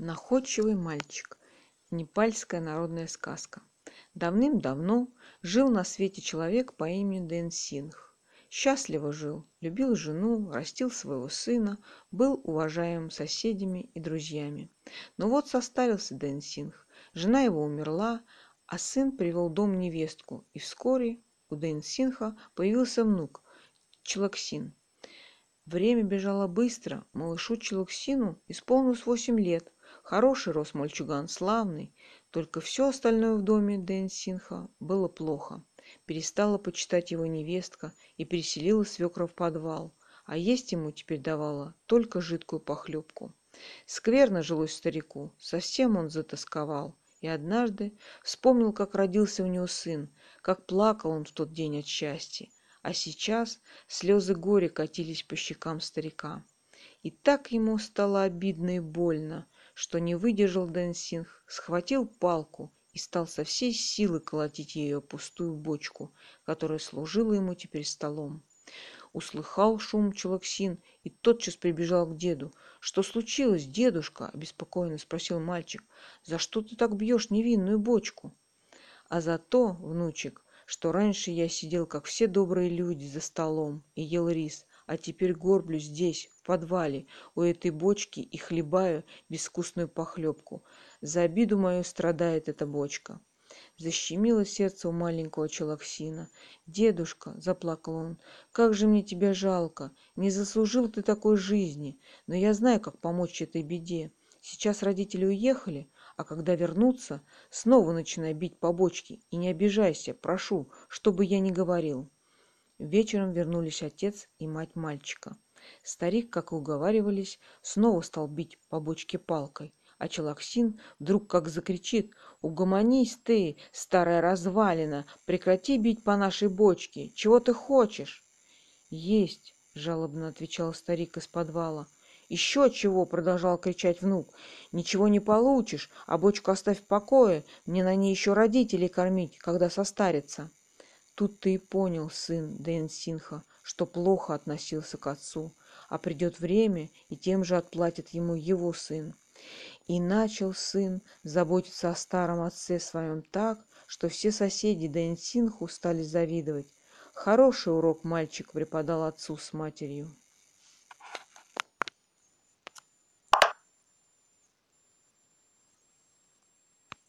Находчивый мальчик. Непальская народная сказка. Давным-давно жил на свете человек по имени Дэн Сингх. Счастливо жил, любил жену, растил своего сына, был уважаемым соседями и друзьями. Но вот состарился Дэн Сингх, жена его умерла, а сын привел дом невестку, и вскоре у Дэн Синха появился внук Челаксин. Время бежало быстро, малышу Челаксину исполнилось восемь лет – Хороший рос мальчуган, славный, только все остальное в доме Дэн Синха было плохо. Перестала почитать его невестка и переселила свекра в подвал, а есть ему теперь давала только жидкую похлебку. Скверно жилось старику, совсем он затасковал. И однажды вспомнил, как родился у него сын, как плакал он в тот день от счастья. А сейчас слезы горя катились по щекам старика. И так ему стало обидно и больно, что не выдержал Дэнсинг, схватил палку и стал со всей силы колотить ее пустую бочку, которая служила ему теперь столом. Услыхал шум Челоксин и тотчас прибежал к деду. «Что случилось, дедушка?» – обеспокоенно спросил мальчик. «За что ты так бьешь невинную бочку?» «А за то, внучек, что раньше я сидел, как все добрые люди, за столом и ел рис, а теперь горблюсь здесь, в подвале, у этой бочки и хлебаю безвкусную похлебку. За обиду мою страдает эта бочка. Защемило сердце у маленького Челоксина. «Дедушка», — заплакал он, — «как же мне тебя жалко! Не заслужил ты такой жизни, но я знаю, как помочь этой беде. Сейчас родители уехали, а когда вернутся, снова начинай бить по бочке и не обижайся, прошу, чтобы я не говорил». Вечером вернулись отец и мать мальчика. Старик, как и уговаривались, снова стал бить по бочке палкой, а Челаксин вдруг как закричит «Угомонись ты, старая развалина, прекрати бить по нашей бочке, чего ты хочешь?» «Есть!» — жалобно отвечал старик из подвала. «Еще чего!» — продолжал кричать внук. «Ничего не получишь, а бочку оставь в покое, мне на ней еще родителей кормить, когда состарится». Тут ты и понял, сын Дэн Синха, что плохо относился к отцу, а придет время, и тем же отплатит ему его сын. И начал сын заботиться о старом отце своем так, что все соседи Дэн Синху стали завидовать. Хороший урок мальчик преподал отцу с матерью.